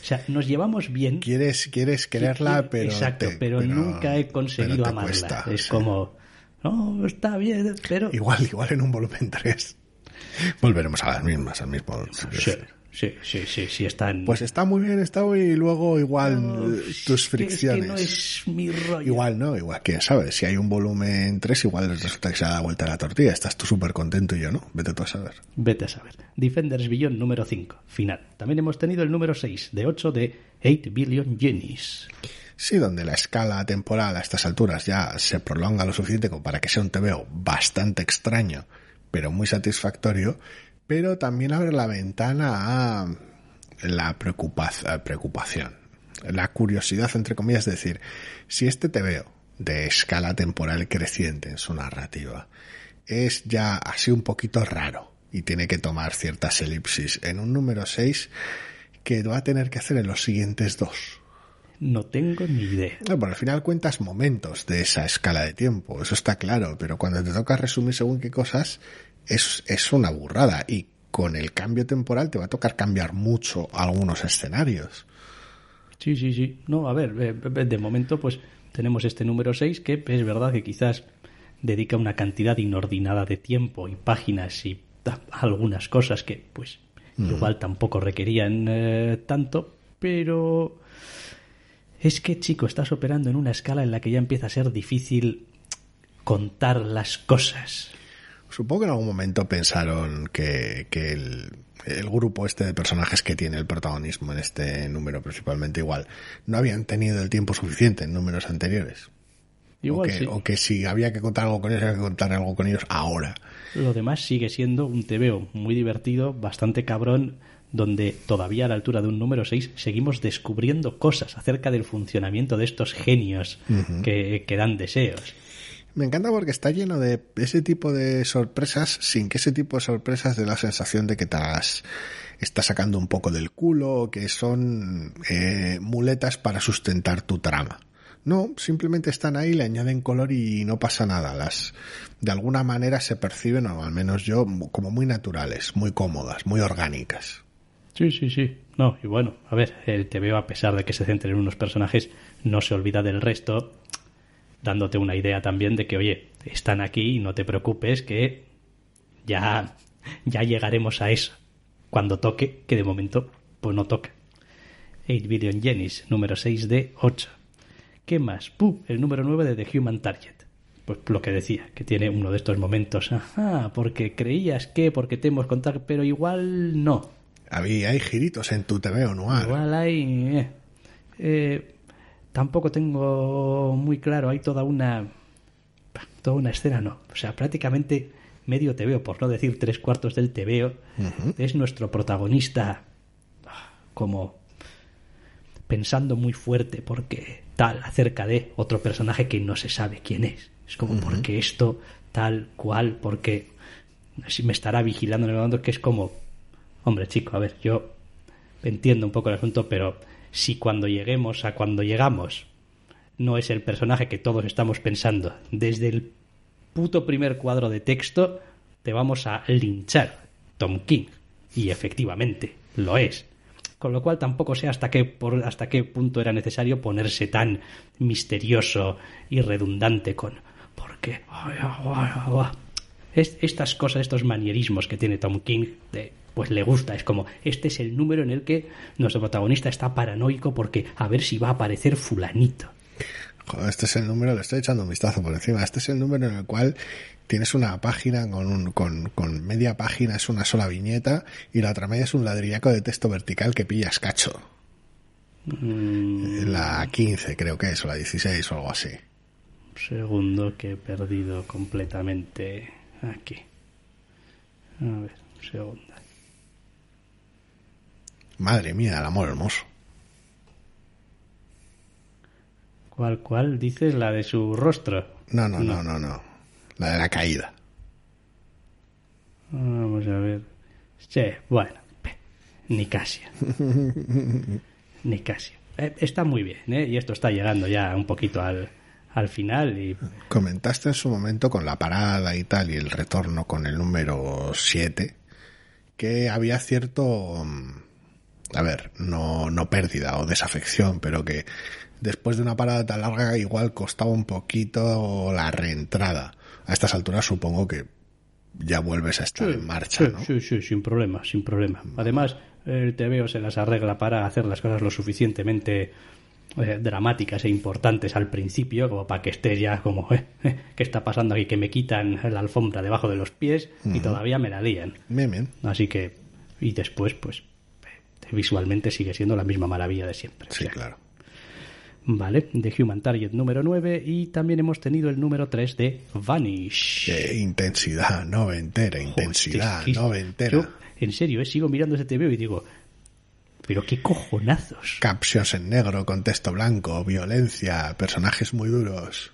O sea, nos llevamos bien. Quieres, quieres quererla, pero. Exacto, te- pero, nunca he conseguido amarla. cuesta, es sí. como, no, está bien, pero... Igual, igual en un volumen 3. Volveremos a las mismas, al mismo. Sí, sí, sí, sí, sí, están... Pues está muy bien, está muy. Y luego, igual, No, eh, tus fricciones. Es que no es mi rollo. Igual no, igual, quién sabe. Si hay un volumen 3, igual resulta que se ha dado vuelta la tortilla. Estás tú súper contento y yo no. Vete tú a saber. Vete a saber. Defenders Billion número 5, final. También hemos tenido el número 6, de 8 de 8 Billion Jennies. Sí, donde la escala temporal a estas alturas ya se prolonga lo suficiente como para que sea un TVO bastante extraño, pero muy satisfactorio, pero también abre la ventana a la preocupa- preocupación, la curiosidad, entre comillas, de decir, si este TVO de escala temporal creciente en su narrativa es ya así un poquito raro y tiene que tomar ciertas elipsis en un número 6 que va a tener que hacer en los siguientes dos. No tengo ni idea. No, pero al final cuentas momentos de esa escala de tiempo, eso está claro, pero cuando te toca resumir según qué cosas, es, es una burrada y con el cambio temporal te va a tocar cambiar mucho algunos escenarios. Sí, sí, sí. No, a ver, eh, de momento pues tenemos este número 6 que es verdad que quizás dedica una cantidad inordinada de tiempo y páginas y algunas cosas que pues igual tampoco requerían eh, tanto, pero es que chico, estás operando en una escala en la que ya empieza a ser difícil contar las cosas. Supongo que en algún momento pensaron que, que el, el grupo este de personajes que tiene el protagonismo en este número principalmente igual no habían tenido el tiempo suficiente en números anteriores. Igual o, que, sí. o que si había que contar algo con ellos, había que contar algo con ellos ahora. Lo demás sigue siendo un TVO muy divertido, bastante cabrón, donde todavía a la altura de un número 6 seguimos descubriendo cosas acerca del funcionamiento de estos genios que, que dan deseos. Me encanta porque está lleno de ese tipo de sorpresas sin que ese tipo de sorpresas dé la sensación de que te has, estás sacando un poco del culo que son eh, muletas para sustentar tu trama. No, simplemente están ahí, le añaden color y no pasa nada. Las, de alguna manera se perciben, o al menos yo, como muy naturales, muy cómodas, muy orgánicas. Sí, sí, sí. No, y bueno, a ver, el TVO, a pesar de que se centre en unos personajes, no se olvida del resto, dándote una idea también de que, oye, están aquí y no te preocupes, que ya, ya llegaremos a eso. Cuando toque, que de momento, pues no toca. 8 Billion Jennies, número 6 de 8. ¿Qué más? ¡Puh! El número 9 de The Human Target. Pues lo que decía, que tiene uno de estos momentos. Ajá, porque creías que, porque te hemos contado, pero igual no. Había, hay giritos en tu TV noir. Igual hay. eh, eh, tampoco tengo muy claro, hay toda una. Toda una escena, no. O sea, prácticamente medio TVO, por no decir tres cuartos del TVO, es nuestro protagonista ah, como pensando muy fuerte porque tal acerca de otro personaje que no se sabe quién es. Es como porque esto tal cual, porque si me estará vigilando en el momento que es como, hombre chico, a ver, yo entiendo un poco el asunto, pero si cuando lleguemos a cuando llegamos no es el personaje que todos estamos pensando, desde el puto primer cuadro de texto te vamos a linchar, Tom King. Y efectivamente, lo es. Con lo cual tampoco sé hasta qué, por, hasta qué punto era necesario ponerse tan misterioso y redundante con... Porque... Es, estas cosas, estos manierismos que tiene Tom King, de, pues le gusta. Es como, este es el número en el que nuestro protagonista está paranoico porque a ver si va a aparecer fulanito. Joder, este es el número, le estoy echando un vistazo por encima. Este es el número en el cual tienes una página con, un, con, con media página, es una sola viñeta, y la otra media es un ladrillaco de texto vertical que pillas cacho. Mm, La 15 creo que es, o la 16 o algo así. segundo que he perdido completamente aquí. A ver, un segundo. Madre mía, el amor hermoso. ¿Cuál, cuál? Dices la de su rostro. No, no, no, no, no. La de la caída. Vamos a ver. Sí, bueno, pe, ni casi. ni casi. Eh, está muy bien, ¿eh? Y esto está llegando ya un poquito al, al final y Comentaste en su momento con la parada y tal y el retorno con el número 7 que había cierto, mm, a ver, no, no pérdida o desafección, pero que después de una parada tan larga igual costaba un poquito la reentrada. A estas alturas supongo que ya vuelves a estar en marcha, sí, ¿no? sí, sí, sin problema, sin problema. Además, el TVO se las arregla para hacer las cosas lo suficientemente eh, dramáticas e importantes al principio, como para que estés ya como, eh, eh, ¿qué está pasando aquí? Que me quitan la alfombra debajo de los pies y todavía me la lían. Bien, bien. Así que, y después, pues, visualmente sigue siendo la misma maravilla de siempre. O Sí, sea, claro. Vale, de Human Target número 9 y también hemos tenido el número 3 de Vanish. Eh, intensidad noventera, intensidad Joder, noventera. Yo, en serio, eh, sigo mirando ese TVO y digo, pero qué cojonazos. Captions en negro con texto blanco, violencia, personajes muy duros.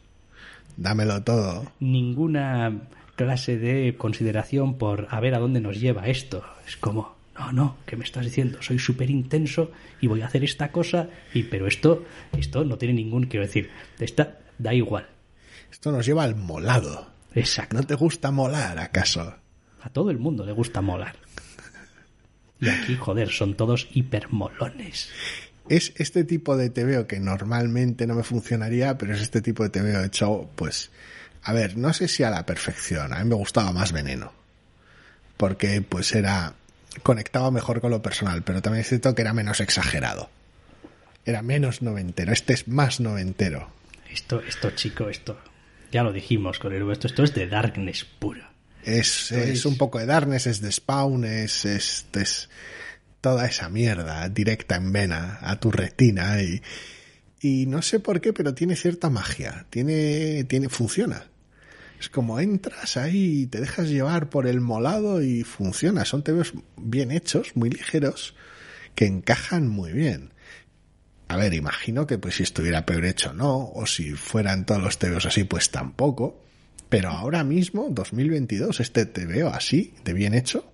Dámelo todo. Ninguna clase de consideración por a ver a dónde nos lleva esto. Es como, no, no, ¿qué me estás diciendo? Soy súper intenso y voy a hacer esta cosa, y pero esto, esto no tiene ningún, quiero decir, esta da igual. Esto nos lleva al molado. Exacto. ¿No te gusta molar, acaso? A todo el mundo le gusta molar. Y aquí, joder, son todos hipermolones. Es este tipo de TVO que normalmente no me funcionaría, pero es este tipo de TVO hecho, pues, A ver, no sé si a la perfección. A mí me gustaba más Veneno. Porque pues era... Conectaba mejor con lo personal, pero también es cierto que era menos exagerado. Era menos noventero. Este es más noventero. Esto, esto, chico, esto. Ya lo dijimos con el esto, esto es de Darkness puro. Es, es, un poco de Darkness, es de Spawn, es, es, es toda esa mierda directa en vena a tu retina y, y no sé por qué, pero tiene cierta magia, tiene, tiene, funciona. Es como entras ahí y te dejas llevar por el molado y funciona. Son TVs bien hechos, muy ligeros, que encajan muy bien. A ver, imagino que pues si estuviera peor hecho no, o si fueran todos los TVOs así, pues tampoco. Pero ahora mismo, 2022, este TVO así, de bien hecho.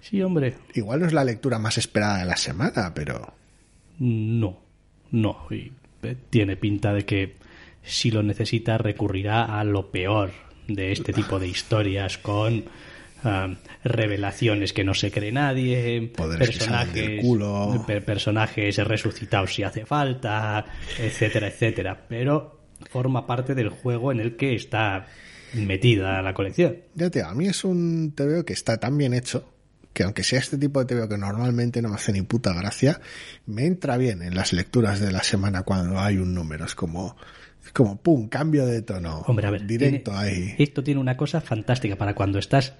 Sí, hombre. Igual no es la lectura más esperada de la semana, pero... No, no. Y eh, tiene pinta de que si lo necesita recurrirá a lo peor de este tipo de historias con um, revelaciones que no se cree nadie, Poderes personajes, culo. personajes resucitados si hace falta, etcétera, etcétera. Pero forma parte del juego en el que está metida la colección. Ya te a mí es un TVO que está tan bien hecho que aunque sea este tipo de TVO que normalmente no me hace ni puta gracia, me entra bien en las lecturas de la semana cuando hay un número. Es como, es como pum, cambio de tono. Hombre, a ver, directo tiene, ahí. Esto tiene una cosa fantástica para cuando estás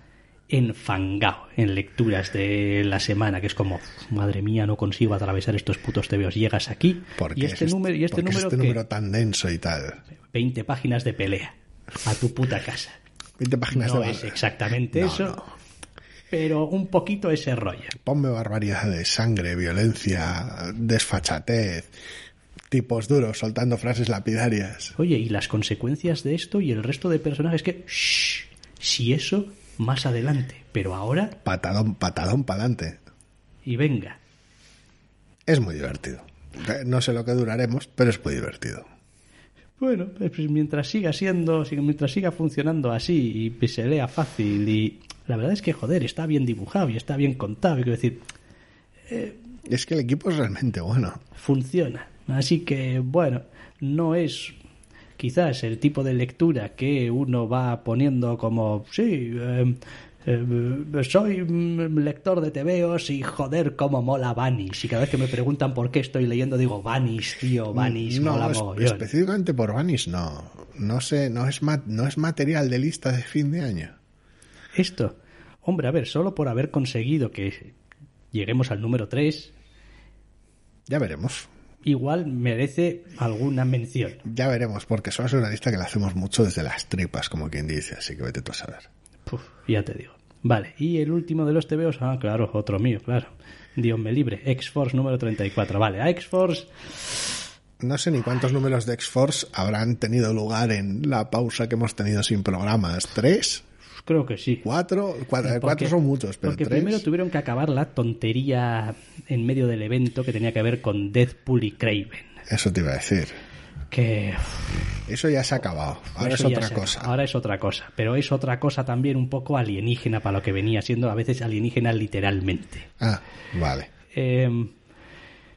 enfangado en lecturas de la semana, que es como, madre mía, no consigo atravesar estos putos TVOs. Llegas aquí Porque y este es, número, y este número, este que- número tan denso y tal. 20 páginas de pelea a tu puta casa. 20 páginas No de es exactamente No, eso, no. pero un poquito ese rollo. Ponme barbaridades, sangre, violencia, desfachatez, tipos duros soltando frases lapidarias. Oye, y las consecuencias de esto y el resto de personajes que, shh, si eso, más adelante, pero ahora, Patadón, patadón pa'lante. y venga. Es muy divertido. No sé lo que duraremos, pero es muy divertido. Bueno, pues mientras siga siendo, si- mientras siga funcionando así y se lea fácil y la verdad es que joder, está bien dibujado y está bien contado, y quiero decir, Es que el equipo es realmente bueno. funciona. Así que bueno, no es quizás el tipo de lectura que uno va poniendo como, sí, eh, eh, soy mm, lector de TVOs y joder cómo mola Vanish. Y cada vez que me preguntan por qué estoy leyendo digo Vanish, tío, Vanish, mola no, es- mogollón". específicamente por Vanish no. No sé, no es, no es material de lista de fin de año. Esto, hombre, a ver, solo por haber conseguido que lleguemos al número 3, Ya veremos. Igual merece alguna mención. Ya veremos, porque solo es una lista que la hacemos mucho desde las tripas, como quien dice, así que vete tú a saber. Puf, ya te digo. Vale, y el último de los TVOs, ah, claro, otro mío, claro. Dios me libre, X-Force número 34. Vale, a X-Force, No sé ni cuántos números de X-Force habrán tenido lugar en la pausa que hemos tenido sin programas. ¿Tres? Creo que sí. ¿Cuatro? Cuatro, Porque- cuatro son muchos, pero Porque tres. primero tuvieron que acabar la tontería en medio del evento que tenía que ver con Deadpool y Craven. Eso te iba a decir. Que Eso ya se ha acabado. Ahora Eso es otra cosa. Ahora es otra cosa. Pero es otra cosa también un poco alienígena para lo que venía siendo a veces alienígena literalmente. Ah, vale. Eh,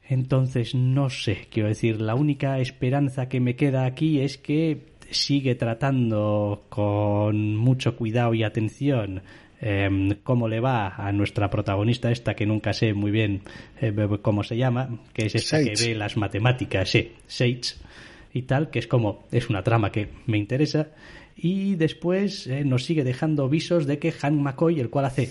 entonces, no sé, quiero decir, la única esperanza que me queda aquí es que sigue tratando con mucho cuidado y atención eh, cómo le va a nuestra protagonista esta que nunca sé muy bien eh, cómo se llama, que es esta Sage. que ve las matemáticas, sí, Sage y tal, que es como, es una trama que me interesa y después eh, nos sigue dejando visos de que Han McCoy, el cual hace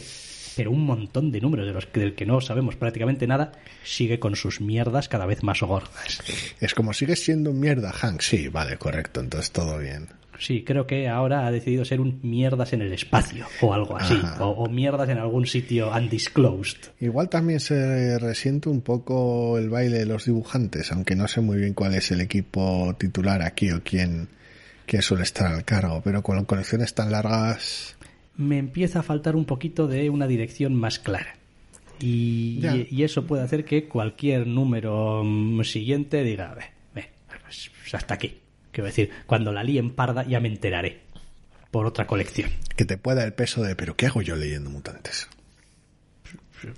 pero un montón de números de los que, del que no sabemos prácticamente nada, sigue con sus mierdas cada vez más gordas. Es como sigues siendo mierda, Hank. Sí, vale, correcto. Entonces todo bien. Sí, creo que ahora ha decidido ser un mierdas en el espacio o algo así, o, o mierdas en algún sitio undisclosed. Igual también se resiente un poco el baile de los dibujantes, aunque no sé muy bien cuál es el equipo titular aquí o quién, quién suele estar al cargo, pero con colecciones tan largas, Me empieza a faltar un poquito de una dirección más clara. Y, eso puede hacer que cualquier número mm, siguiente diga, ve, ve, pues, pues hasta aquí. Quiero decir, cuando la líen parda ya me enteraré. Por otra colección. que te pueda el peso de, pero ¿qué hago yo leyendo mutantes?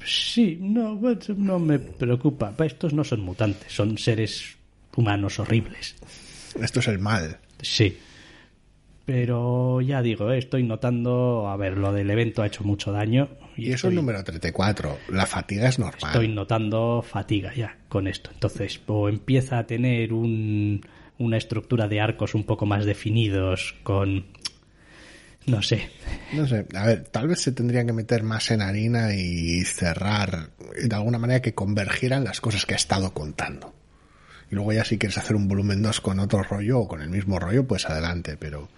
Sí, no, bueno, no me preocupa. Estos no son mutantes, son seres humanos horribles. Esto es el mal. Sí. Pero ya digo, eh, estoy notando, a ver, lo del evento ha hecho mucho daño. Y, eso es número 34, la fatiga es normal. Estoy notando fatiga ya con esto. Entonces, o empieza a tener un, una estructura de arcos un poco más definidos, con no sé. No sé. A ver, tal vez se tendrían que meter más en harina y cerrar de alguna manera que convergieran las cosas que ha estado contando. Y luego ya si quieres hacer un volumen 2 con otro rollo o con el mismo rollo, pues adelante, pero...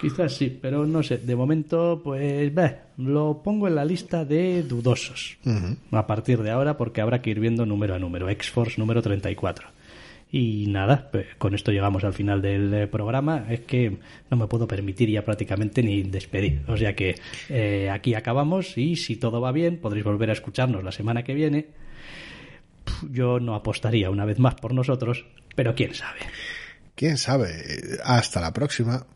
Quizás sí, pero no sé. De momento, pues lo pongo en la lista de dudosos. A partir de ahora, porque habrá que ir viendo número a número. X-Force número 34. Y nada, pues con esto llegamos al final del eh, programa. Es que no me puedo permitir ya prácticamente ni despedir. O sea que eh, aquí acabamos y si todo va bien podréis volver a escucharnos la semana que viene. Yo no apostaría una vez más por nosotros, pero quién sabe. Quién sabe. Hasta la próxima.